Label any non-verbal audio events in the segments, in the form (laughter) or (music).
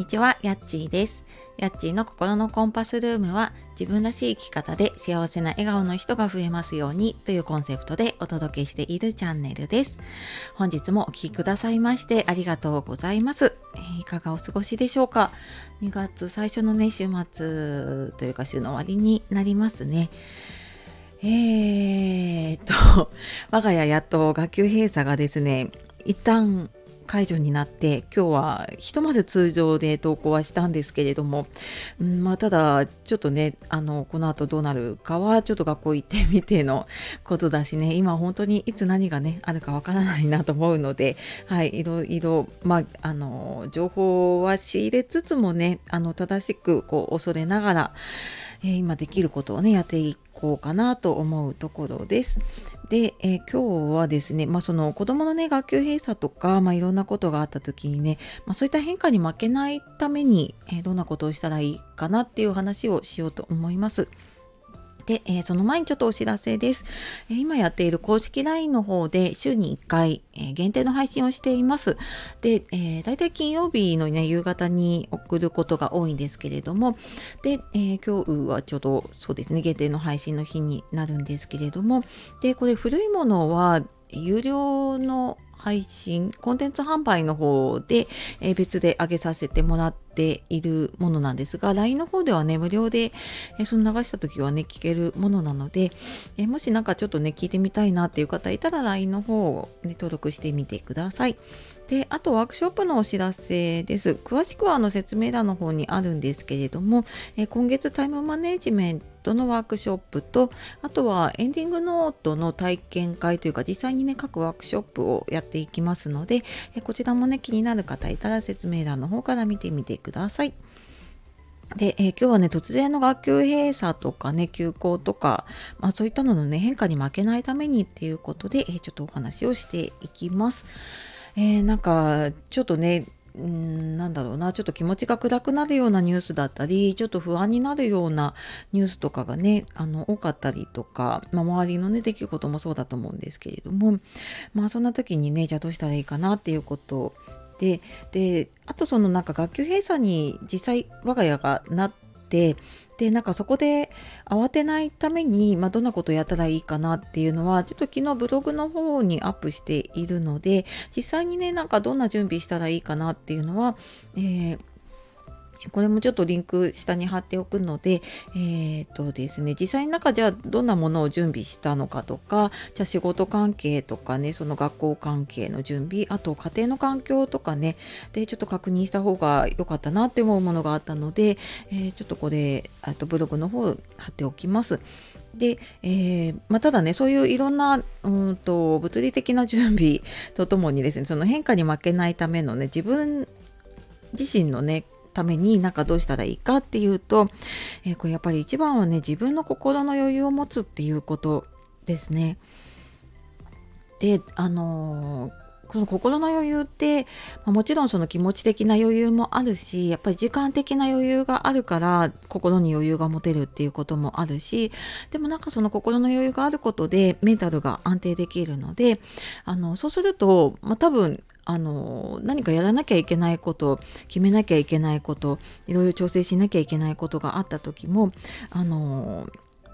にちは、やっちーです。やっちーの心のコンパスルームは自分らしい生き方で幸せな笑顔の人が増えますようにというコンセプトでお届けしているチャンネルです。本日もお聴きくださいましてありがとうございます。えいかがお過ごしでしょうか ?2 月最初のね、週末というか週の終わりになりますね。えーっと、(laughs) 我が家やっと学級閉鎖がですね、一旦解除になって今日はひとまず通常で投稿はしたんですけれども、うんまあ、ただちょっとねあのこの後どうなるかはちょっと学校行ってみてのことだしね今本当にいつ何がねあるかわからないなと思うので、はい、いろいろ、まあ、あの情報は仕入れつつもねあの正しくこう恐れながら、えー今できることをねやっていくこうかなと思うところです。で、えー今日はですね、まあ、その子供のね学級閉鎖とか、まあ、いろんなことがあった時にね、まあ、そういった変化に負けないために、えーどんなことをしたらいいかなっていう話をしようと思います。で、えーその前にちょっとお知らせです。えー今やっている公式 LINE の方で週に1回、えー限定の配信をしています。で、えー、大体金曜日のね、夕方に送ることが多いんですけれども、で、え今日はちょうどそうですね、限定の配信の日になるんですけれども、で、これ古いものは有料の配信、コンテンツ販売の方で、えー別で上げさせてもらっているものなんですが、LINE の方ではね、無料で、えーその流した時はね、聞けるものなので、えーもしなんかちょっとね、聞いてみたいなっていう方いたら LINE の方を、ね、登録してみてください。で、あとワークショップのお知らせです。詳しくはあの説明欄の方にあるんですけれども、え今月タイムマネジメントのワークショップと、あとはエンディングノートの体験会というか、実際にね、各ワークショップをやっていきますので、えこちらもね、気になる方いたら説明欄の方から見てみてください。で、えー今日はね突然の学級閉鎖とかね休校とか、まあ、そういったののね変化に負けないためにっていうことで、えーちょっとお話をしていきます。えーなんかちょっとねうんなんだろうなちょっと気持ちが暗くなるようなニュースだったりちょっと不安になるようなニュースとかがねあの多かったりとか、まあ、周りのね出来事もそうだと思うんですけれどもまあそんな時にねじゃあどうしたらいいかなっていうことでであとそのなんか学級閉鎖に実際我が家がなってでなんかそこで慌てないために、まあ、どんなことやったらいいかなっていうのはちょっと昨日ブログの方にアップしているので実際にねなんかどんな準備したらいいかなっていうのは、えーこれもちょっとリンク下に貼っておくので、えーとですね、実際に中じゃあどんなものを準備したのかとか、じゃあ仕事関係とかね、その学校関係の準備、あと家庭の環境とかね、で、ちょっと確認した方が良かったなって思うものがあったので、えーちょっとこれ、あとブログの方貼っておきます。で、えーまあ、ただねそういういろんなうんと物理的な準備とともにですねその変化に負けないためのね自分自身のねためになんかどうしたらいいかっていうと、えーこれやっぱり一番はね自分の心の余裕を持つっていうことですね。であのーその心の余裕って、まあもちろんその気持ち的な余裕もあるしやっぱり時間的な余裕があるから心に余裕が持てるっていうこともあるしでもなんかその心の余裕があることでメンタルが安定できるのであのそうすると、まあ、多分あの何かやらなきゃいけないこと決めなきゃいけないこといろいろ調整しなきゃいけないことがあった時もあの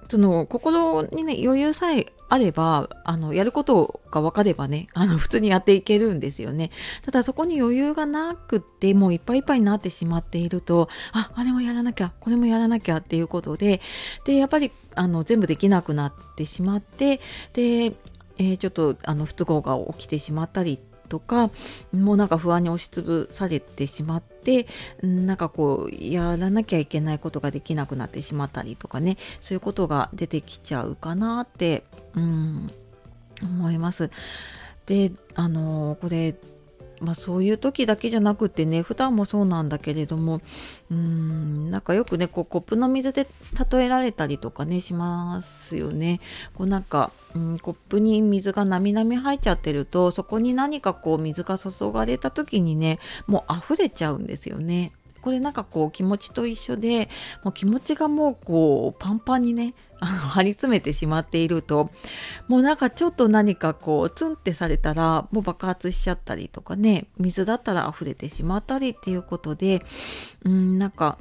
その心にね余裕さえあればあのやることが分かればね (laughs) あの普通にやっていけるんですよね。ただそこに余裕がなくってもういっぱいいっぱいになってしまっているとああれもやらなきゃこれもやらなきゃっていうことででやっぱりあの全部できなくなってしまってで、えーちょっとあの不都合が起きてしまったりっとかもうなんか不安に押しつぶされてしまってうんなんかこうやらなきゃいけないことができなくなってしまったりとかねそういうことが出てきちゃうかなって、うん、思います。であのこれまあ、そういう時だけじゃなくてね普段もそうなんだけれどもうーんなんかよくねこうコップの水で例えられたりとかねしますよね。こうなんか、うん、コップに水がなみなみ入っちゃってるとそこに何かこう水が注がれた時にねもう溢れちゃうんですよね。これなんかこう気持ちと一緒でもう気持ちがもうこうパンパンにね (laughs) あの張り詰めてしまっているともうなんかちょっと何かこうツンってされたらもう爆発しちゃったりとかね水だったら溢れてしまったりっていうことでうんなんか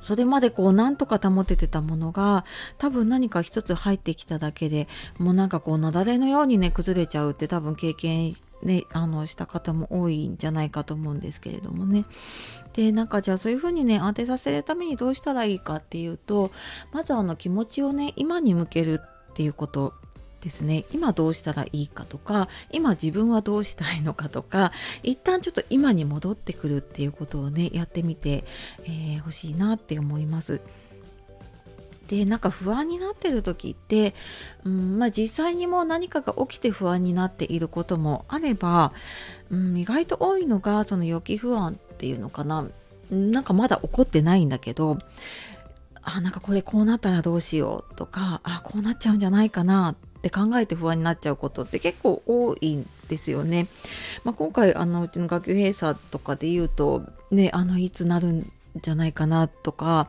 それまでこうなんとか保ててたものが多分何か一つ入ってきただけでもうなんかこう雪崩のようにね崩れちゃうって多分経験ね、あのした方も多いんじゃないかと思うんですけれどもね。でなんかじゃあそういうふうにね安定させるためにどうしたらいいかっていうとまずあの気持ちをね今に向けるっていうことですね今どうしたらいいかとか今自分はどうしたいのかとか一旦ちょっと今に戻ってくるっていうことをねやってみてほ、えー、しいなって思います。でなんか不安になってる時って、うんまあ、実際にもう何かが起きて不安になっていることもあれば、うん、意外と多いのがその予期不安っていうのかななんかまだ起こってないんだけどあなんかこれこうなったらどうしようとかあこうなっちゃうんじゃないかなって考えて不安になっちゃうことって結構多いんですよね。まあ、今回あのうちの学級閉鎖とかで言うとねあのいつなるんじゃないかなとか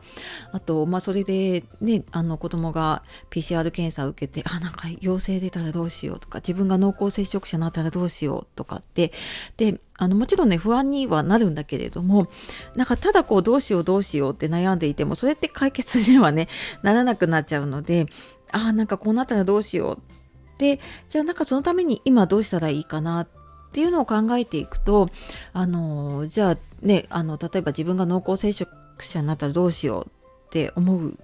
あとまあそれでねあの子供が PCR 検査を受けてあなんか陽性出たらどうしようとか自分が濃厚接触者になったらどうしようとかってであのもちろんね不安にはなるんだけれどもなんかただこうどうしようどうしようって悩んでいてもそれって解決にはねならなくなっちゃうのでああなんかこうなったらどうしようってじゃあなんかそのために今どうしたらいいかなってっていうのを考えていくとあのじゃあねあの例えば自分が濃厚接触者になったらどうしようって思う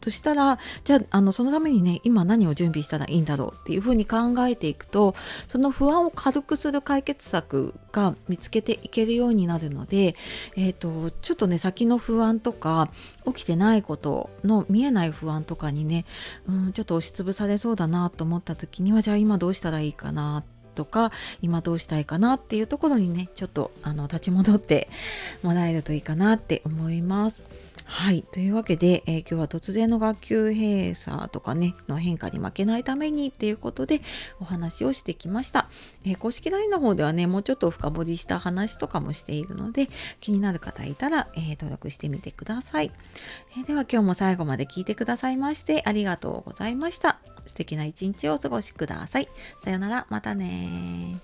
としたらじゃああのそのためにね今何を準備したらいいんだろうっていうふうに考えていくとその不安を軽くする解決策が見つけていけるようになるので、えーと、ちょっとね先の不安とか起きてないことの見えない不安とかにね、うん、ちょっと押しつぶされそうだなと思った時にはじゃあ今どうしたらいいかなってとか今どうしたいかなっていうところにねちょっとあの立ち戻ってもらえるといいかなって思います。はい。というわけで、えー、今日は突然の学級閉鎖とかね、の変化に負けないためにっていうことでお話をしてきました。えー、公式 LINE の方ではね、もうちょっと深掘りした話とかもしているので、気になる方いたら、えー、登録してみてください、えでは今日も最後まで聞いてくださいましてありがとうございました。素敵な一日をお過ごしください。さよなら、またね